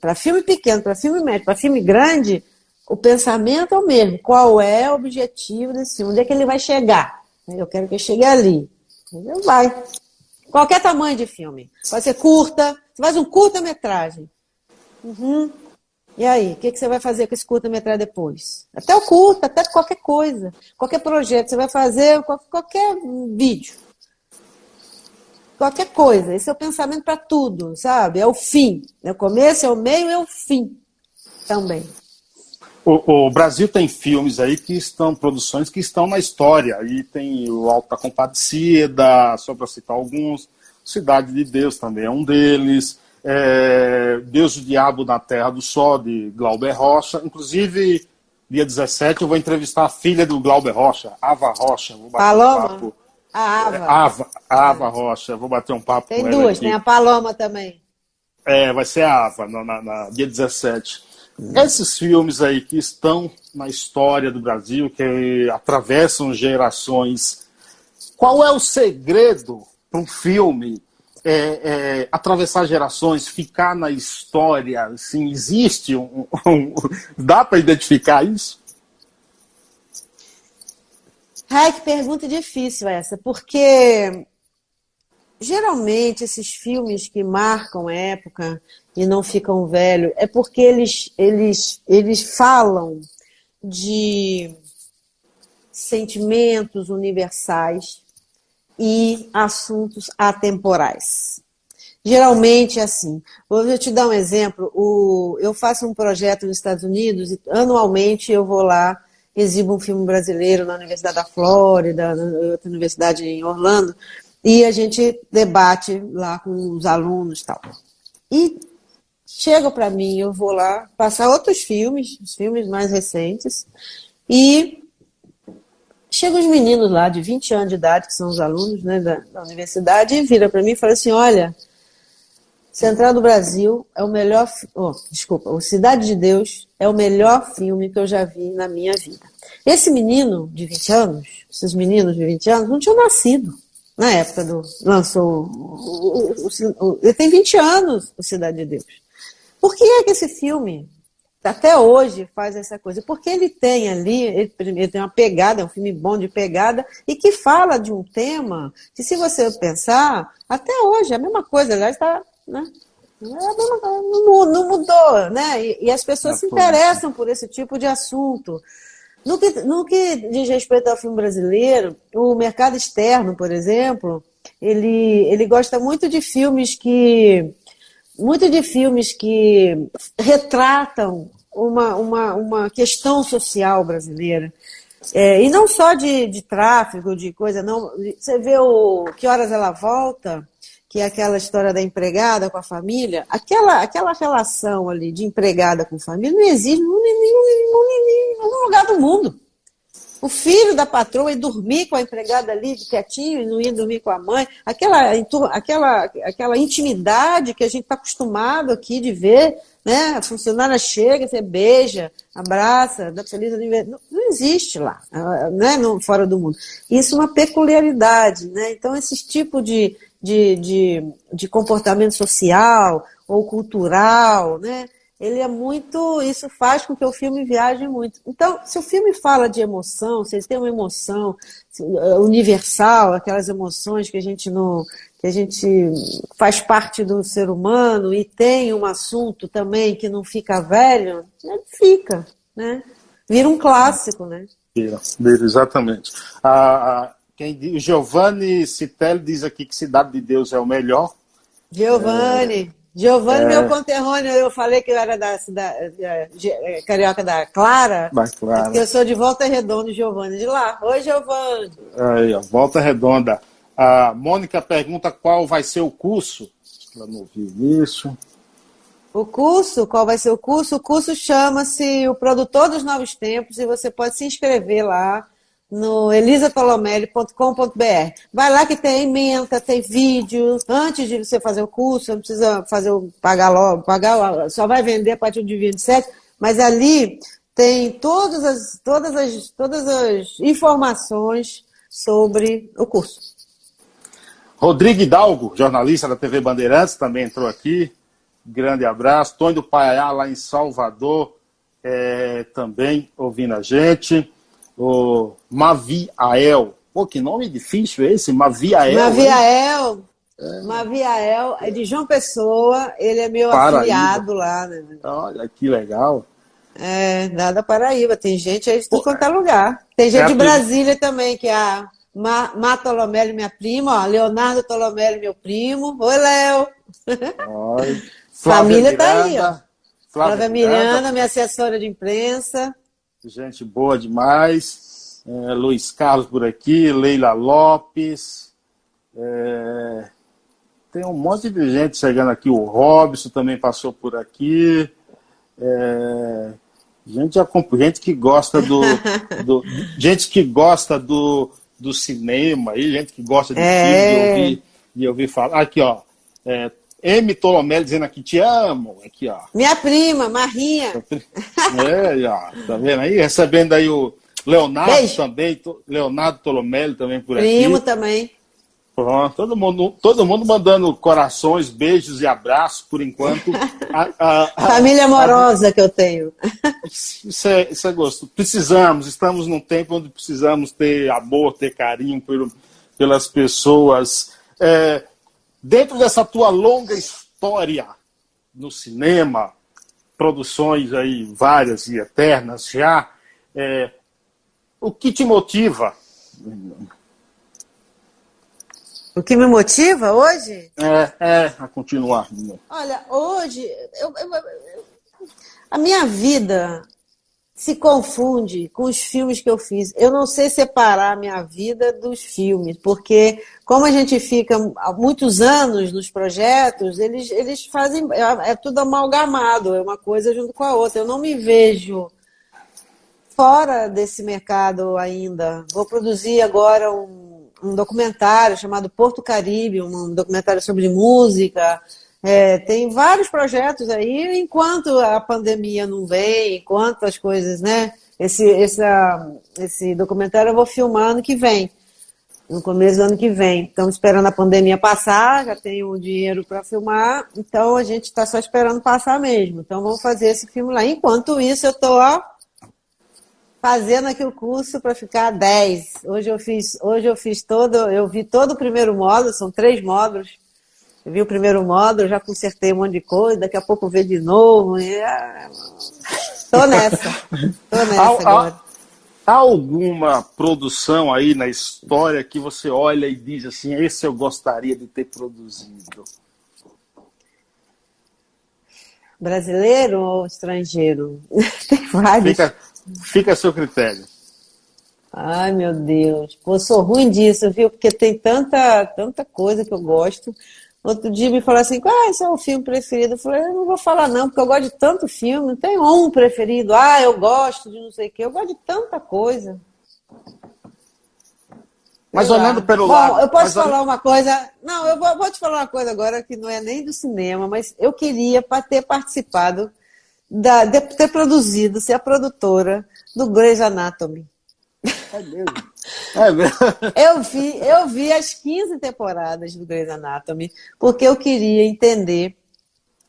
Speaker 2: para filme pequeno, para filme médio, para filme grande, o pensamento é o mesmo. Qual é o objetivo desse filme? Onde é que ele vai chegar? Eu quero que ele chegue ali. Ele vai. Qualquer tamanho de filme. Pode ser curta. Você faz um curta-metragem. Uhum. E aí, o que, que você vai fazer com esse curta-metragem depois? Até o curta, até qualquer coisa. Qualquer projeto. Você vai fazer qualquer vídeo. Qualquer coisa. Esse é o pensamento para tudo, sabe? É o fim. É o começo, é o meio, é o fim também.
Speaker 1: O, o, Brasil tem filmes aí que estão, produções que estão na história. Aí tem o Alta Compadecida, só para citar alguns. Cidade de Deus também é um deles. É, Deus e o Diabo na Terra do Sol, de Glauber Rocha. Inclusive, dia 17, eu vou entrevistar a filha do Glauber Rocha, Ava Rocha. Vou
Speaker 2: bater Paloma? Um papo. A
Speaker 1: Ava. É, Ava, Ava Rocha. Vou bater um papo
Speaker 2: tem
Speaker 1: com
Speaker 2: duas,
Speaker 1: ela. Tem duas,
Speaker 2: tem a Paloma também.
Speaker 1: É, vai ser a Ava, na, na, na dia 17. Esses filmes aí que estão na história do Brasil, que atravessam gerações, qual é o segredo para um filme é, é, atravessar gerações, ficar na história? Assim, existe um, um dá para identificar isso?
Speaker 2: Ai, que pergunta difícil essa, porque geralmente esses filmes que marcam época e não ficam velhos é porque eles, eles, eles falam de sentimentos universais e assuntos atemporais. Geralmente é assim. Vou te dar um exemplo. O, eu faço um projeto nos Estados Unidos e anualmente eu vou lá, exibo um filme brasileiro na Universidade da Flórida, na outra universidade em Orlando, e a gente debate lá com os alunos e tal. E chega para mim, eu vou lá passar outros filmes, os filmes mais recentes, e chegam os meninos lá de 20 anos de idade, que são os alunos né, da, da universidade, e vira para mim e fala assim, olha, Central do Brasil é o melhor. Oh, desculpa, o Cidade de Deus é o melhor filme que eu já vi na minha vida. Esse menino de 20 anos, esses meninos de 20 anos, não tinham nascido na época do. lançou. O, o, o, ele tem 20 anos, o Cidade de Deus. Por que é que esse filme até hoje faz essa coisa? Porque ele tem ali, ele, ele, tem uma pegada, é um filme bom de pegada, e que fala de um tema que, se você pensar, até hoje é a mesma coisa, aliás, está né? É não, não, mudou, né? E, e as pessoas se interessam por esse tipo de assunto. No que, no que diz respeito ao filme brasileiro, o mercado externo, por exemplo, ele, ele gosta muito de filmes que muito de filmes que retratam uma, uma, uma questão social brasileira. É, e não só de, de tráfego, de coisa, não. Você vê o Que Horas Ela Volta, que é aquela história da empregada com a família, aquela, aquela relação ali de empregada com família não existe em nenhum lugar do mundo. O filho da patroa ia dormir com a empregada ali quietinho e não ia dormir com a mãe. Aquela, aquela, aquela intimidade que a gente está acostumado aqui de ver, né? A funcionária chega, você beija, abraça, dá feliz aniversário. Não, não existe lá, né? Fora do mundo. Isso é uma peculiaridade, né? Então, esse tipo de, de, de, de comportamento social ou cultural, né? Ele é muito. Isso faz com que o filme viaje muito. Então, se o filme fala de emoção, se ele tem uma emoção eh, universal, aquelas emoções que a gente não. que a gente faz parte do ser humano e tem um assunto também que não fica velho, ele fica, né? Vira um clássico, né?
Speaker 1: Vira, vira exatamente. A, quem, o Giovanni Citelli diz aqui que Cidade de Deus é o melhor.
Speaker 2: Giovanni. É... Giovanni, é... meu conterrâneo, eu falei que eu era da cidade é, carioca da Clara.
Speaker 1: Da Clara.
Speaker 2: Eu sou de Volta Redonda, Giovanni, de lá. Oi, Giovanni.
Speaker 1: Aí, ó, Volta Redonda. A Mônica pergunta qual vai ser o curso. Ela não ouviu isso.
Speaker 2: O curso, qual vai ser o curso? O curso chama-se O Produtor dos Novos Tempos e você pode se inscrever lá no elisatolomelli.com.br. Vai lá que tem emenda, tem vídeo. Antes de você fazer o curso, não precisa fazer o, pagar logo, pagar, só vai vender a partir de 27, mas ali tem todas as, todas as, todas as informações sobre o curso.
Speaker 1: Rodrigo Hidalgo, jornalista da TV Bandeirantes, também entrou aqui. Grande abraço. Tony do Paiá, lá em Salvador, é, também ouvindo a gente o Maviael. Pô, que nome difícil esse, Maviael.
Speaker 2: Maviael. É. Maviael é de João Pessoa, ele é meu Paraíba. afiliado lá. Né?
Speaker 1: Olha que legal.
Speaker 2: É, nada Paraíba, tem gente aí de tudo quanto é lugar. Tem gente é de Brasília também, que é a Ma, Ma Tolomelli, minha prima, ó, Leonardo Tolomelli, meu primo. Oi, Léo. Família Miranda, tá aí, ó. Flávia, Flávia Miranda, Miranda, minha assessora de imprensa
Speaker 1: gente boa demais. É, Luiz Carlos por aqui, Leila Lopes. É, tem um monte de gente chegando aqui. O Robson também passou por aqui. É, gente, gente que gosta do, do, gente que gosta do, do cinema, e gente que gosta de é. filme, de ouvir, de ouvir falar. Aqui, ó. É, M. Tolomé dizendo aqui, te amo. Aqui, ó.
Speaker 2: Minha prima, Marrinha.
Speaker 1: É, ó, tá vendo aí? Recebendo aí o Leonardo Beijo. também, Leonardo Tolomelli também por
Speaker 2: Primo
Speaker 1: aqui.
Speaker 2: Primo também.
Speaker 1: Pronto, todo mundo, todo mundo mandando corações, beijos e abraços por enquanto.
Speaker 2: A, a, a, Família amorosa que eu tenho.
Speaker 1: Isso é, isso é gosto. Precisamos, estamos num tempo onde precisamos ter amor, ter carinho por, pelas pessoas. É, Dentro dessa tua longa história no cinema, produções aí várias e eternas já, é, o que te motiva?
Speaker 2: O que me motiva hoje?
Speaker 1: É, é a continuar.
Speaker 2: Olha, hoje eu, eu, eu, a minha vida se confunde com os filmes que eu fiz. Eu não sei separar a minha vida dos filmes, porque como a gente fica há muitos anos nos projetos, eles, eles fazem. É, é tudo amalgamado, é uma coisa junto com a outra. Eu não me vejo fora desse mercado ainda. Vou produzir agora um, um documentário chamado Porto Caribe, um documentário sobre música. É, tem vários projetos aí, enquanto a pandemia não vem, enquanto as coisas, né? Esse, esse, esse documentário eu vou filmar ano que vem, no começo do ano que vem. Estamos esperando a pandemia passar, já tenho o dinheiro para filmar, então a gente está só esperando passar mesmo. Então vamos fazer esse filme lá. Enquanto isso, eu estou fazendo aqui o curso para ficar 10. Hoje eu fiz, hoje eu fiz todo, eu vi todo o primeiro módulo, são três módulos eu vi o primeiro módulo, já consertei um monte de coisa, daqui a pouco ver de novo. E... Ah, tô nessa. Tô nessa há, agora.
Speaker 1: Há, há alguma produção aí na história que você olha e diz assim, esse eu gostaria de ter produzido?
Speaker 2: Brasileiro ou estrangeiro? Tem vários.
Speaker 1: Fica, fica a seu critério.
Speaker 2: Ai, meu Deus. Pô, sou ruim disso, viu? Porque tem tanta, tanta coisa que eu gosto. Outro dia me falou assim, qual é seu filme preferido? Eu falei, eu não vou falar não, porque eu gosto de tanto filme, não tem um preferido. Ah, eu gosto de não sei o quê, eu gosto de tanta coisa.
Speaker 1: Mas sei olhando lá. pelo
Speaker 2: Bom,
Speaker 1: lado...
Speaker 2: eu posso falar uma coisa... Não, eu vou, vou, te falar uma coisa agora que não é nem do cinema, mas eu queria ter participado, da, de ter produzido, ser a produtora do Grey's Anatomy.
Speaker 1: É mesmo? É
Speaker 2: eu, vi, eu vi as 15 temporadas do Grey's Anatomy porque eu queria entender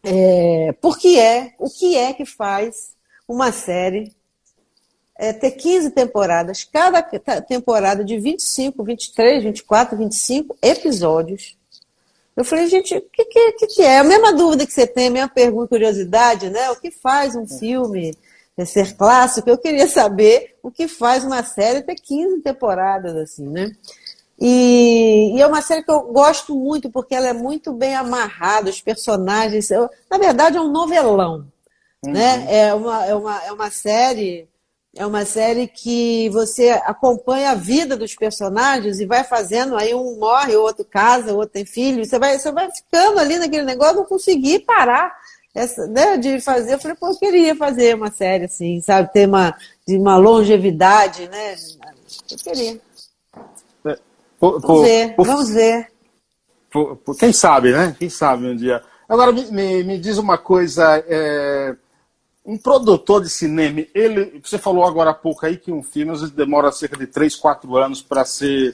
Speaker 2: é, por que é, o que é que faz uma série é, ter 15 temporadas, cada temporada de 25, 23, 24, 25 episódios. Eu falei, gente, o que, que, que, é? A mesma dúvida que você tem, a mesma pergunta, curiosidade, né? O que faz um filme ser clássico, eu queria saber o que faz uma série ter 15 temporadas, assim, né? E, e, é uma série que eu gosto muito, porque ela é muito bem amarrada, os personagens. Eu, na verdade, é um novelão. Uhum. Né? É, uma, é, uma, é uma série. É uma série que você acompanha a vida dos personagens e vai fazendo, aí um morre, o outro casa, o outro tem filho, você vai, você vai ficando ali naquele negócio, não conseguir parar essa, né, de fazer, eu falei, pô, eu queria fazer uma série assim, sabe, ter uma, de uma longevidade, né? Eu queria. É, por, vamos ver, por, vamos ver.
Speaker 1: Por, quem sabe, né? Quem sabe um dia. Agora, me, me, me diz uma coisa, é, um produtor de cinema, ele, você falou agora há pouco aí que um filme demora cerca de 3, 4 anos para ser,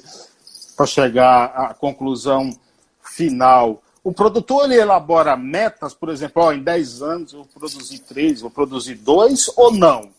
Speaker 1: para chegar à conclusão final. O produtor ele elabora metas, por exemplo, ó, em 10 anos eu vou produzir 3, vou produzir 2 ou não?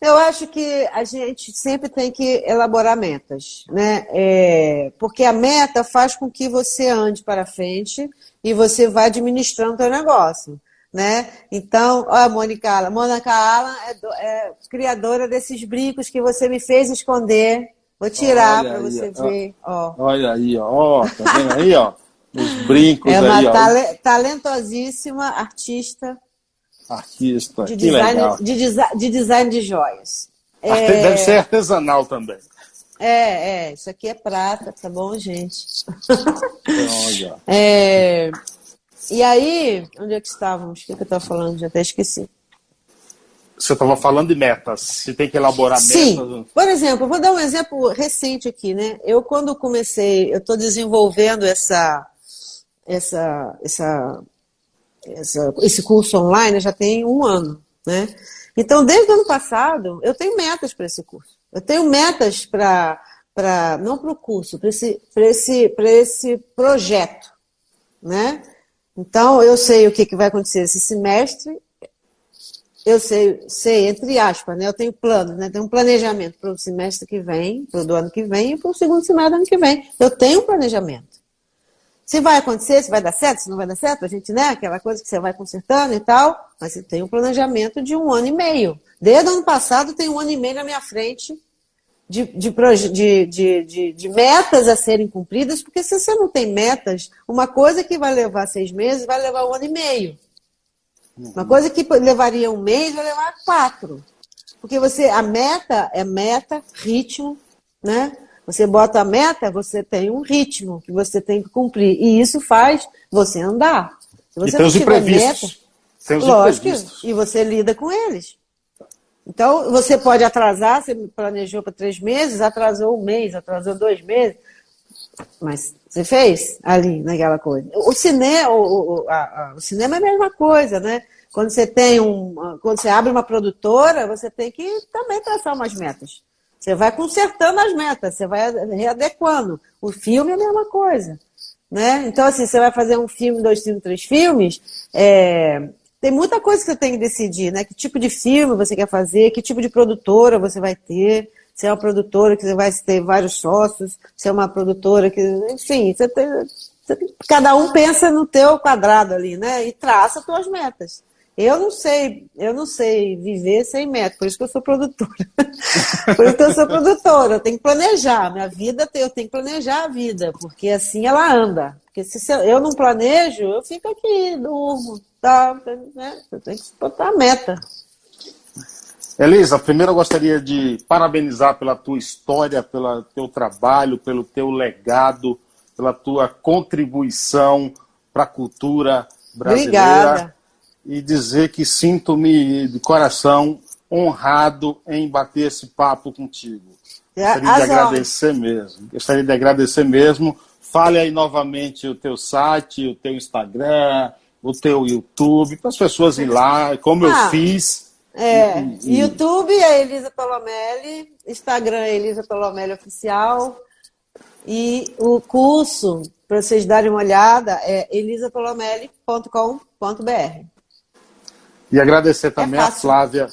Speaker 2: Eu acho que a gente sempre tem que elaborar metas, né? É, porque a meta faz com que você ande para frente e você vá administrando o seu negócio, né? Então, ó, a Mônica Alan. Mônica Alan é, do, é, criadora desses brincos que você me fez esconder. Vou tirar para você ó, ver. Ó.
Speaker 1: Olha aí, ó. Tá vendo aí, ó? Os brincos
Speaker 2: é uma
Speaker 1: aí,
Speaker 2: tale talentosíssima artista.
Speaker 1: Artista,
Speaker 2: de design,
Speaker 1: legal.
Speaker 2: De, de design de joias.
Speaker 1: É... Deve ser artesanal também.
Speaker 2: É, é, isso aqui é prata, tá bom, gente? é, e aí, onde é que estávamos? O que, que eu estava falando? Já até esqueci.
Speaker 1: Você estava falando de metas. Você tem que elaborar
Speaker 2: Sim.
Speaker 1: metas.
Speaker 2: Por exemplo, vou dar um exemplo recente aqui, né? Eu, quando comecei, eu estou desenvolvendo essa essa, essa, essa, esse curso online já tem um ano, né? Então, desde o ano passado, eu tenho metas para esse curso. Eu tenho metas para, não para o curso, para esse, esse, esse projeto, né? Então, eu sei o que, que vai acontecer esse semestre, eu sei, sei, entre aspas, né? Eu tenho plano, né? Tenho um planejamento para o semestre que vem, para o ano que vem e para o segundo semestre do ano que vem. Eu tenho um planejamento. Se vai acontecer, se vai dar certo, se não vai dar certo, a gente, né, aquela coisa que você vai consertando e tal, mas tem um planejamento de um ano e meio. Desde o ano passado, tem um ano e meio na minha frente de, de, de, de, de metas a serem cumpridas, porque se você não tem metas, uma coisa que vai levar seis meses vai levar um ano e meio. Uma coisa que levaria um mês vai levar quatro. Porque você, a meta é meta, ritmo, né? Você bota a meta, você tem um ritmo que você tem que cumprir. E isso faz você andar.
Speaker 1: Se você e tem os imprevistos. Meta,
Speaker 2: os lógico, imprevistos. e você lida com eles. Então, você pode atrasar, você planejou para três meses, atrasou um mês, atrasou dois meses, mas Você fez ali naquela coisa. O, cine, o, o, a, a, o cinema é a mesma coisa, né? Quando você tem um. Quando você abre uma produtora, você tem que também traçar umas metas. Você vai consertando as metas, você vai readequando. O filme é a mesma coisa. Né? Então, assim, você vai fazer um filme, dois filmes, três filmes, é, tem muita coisa que você tem que decidir, né? Que tipo de filme você quer fazer, que tipo de produtora você vai ter, se é uma produtora que você vai ter vários sócios, se é uma produtora que. Enfim, você tem, cada um pensa no teu quadrado ali, né? E traça as tuas metas. Eu não sei, eu não sei viver sem meta, por isso que eu sou produtora. por isso que eu sou produtora, eu tenho que planejar. Minha vida, eu tenho que planejar a vida, porque assim ela anda. Porque se eu não planejo, eu fico aqui, durmo, tá, né? Eu tenho que botar a meta.
Speaker 1: Elisa, primeiro eu gostaria de parabenizar pela tua história, pelo teu trabalho, pelo teu legado, pela tua contribuição para a cultura brasileira. Obrigada. E dizer que sinto-me de coração honrado em bater esse papo contigo. Gostaria As de agradecer horas. mesmo. Gostaria de agradecer mesmo. Fale aí novamente o teu site, o teu Instagram, o teu YouTube, para as pessoas ir lá, como ah. eu fiz
Speaker 2: é, e, YouTube é Elisa Tolomelli, Instagram é Elisa Tolomelli Oficial. E o curso, para vocês darem uma olhada, é elisatolomelli.com.br.
Speaker 1: E agradecer também é a Flávia,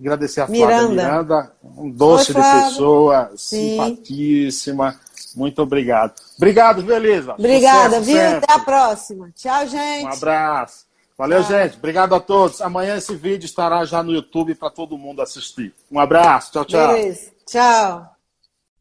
Speaker 1: agradecer a Flávia Miranda, Miranda um doce Oi, de pessoa, Sim. simpatíssima. Muito obrigado. Obrigado, beleza?
Speaker 2: Obrigada, viu? Sempre. Até a próxima. Tchau, gente.
Speaker 1: Um abraço. Valeu, ah. gente. Obrigado a todos. Amanhã esse vídeo estará já no YouTube para todo mundo assistir. Um abraço. Tchau, tchau. Beleza.
Speaker 2: Tchau.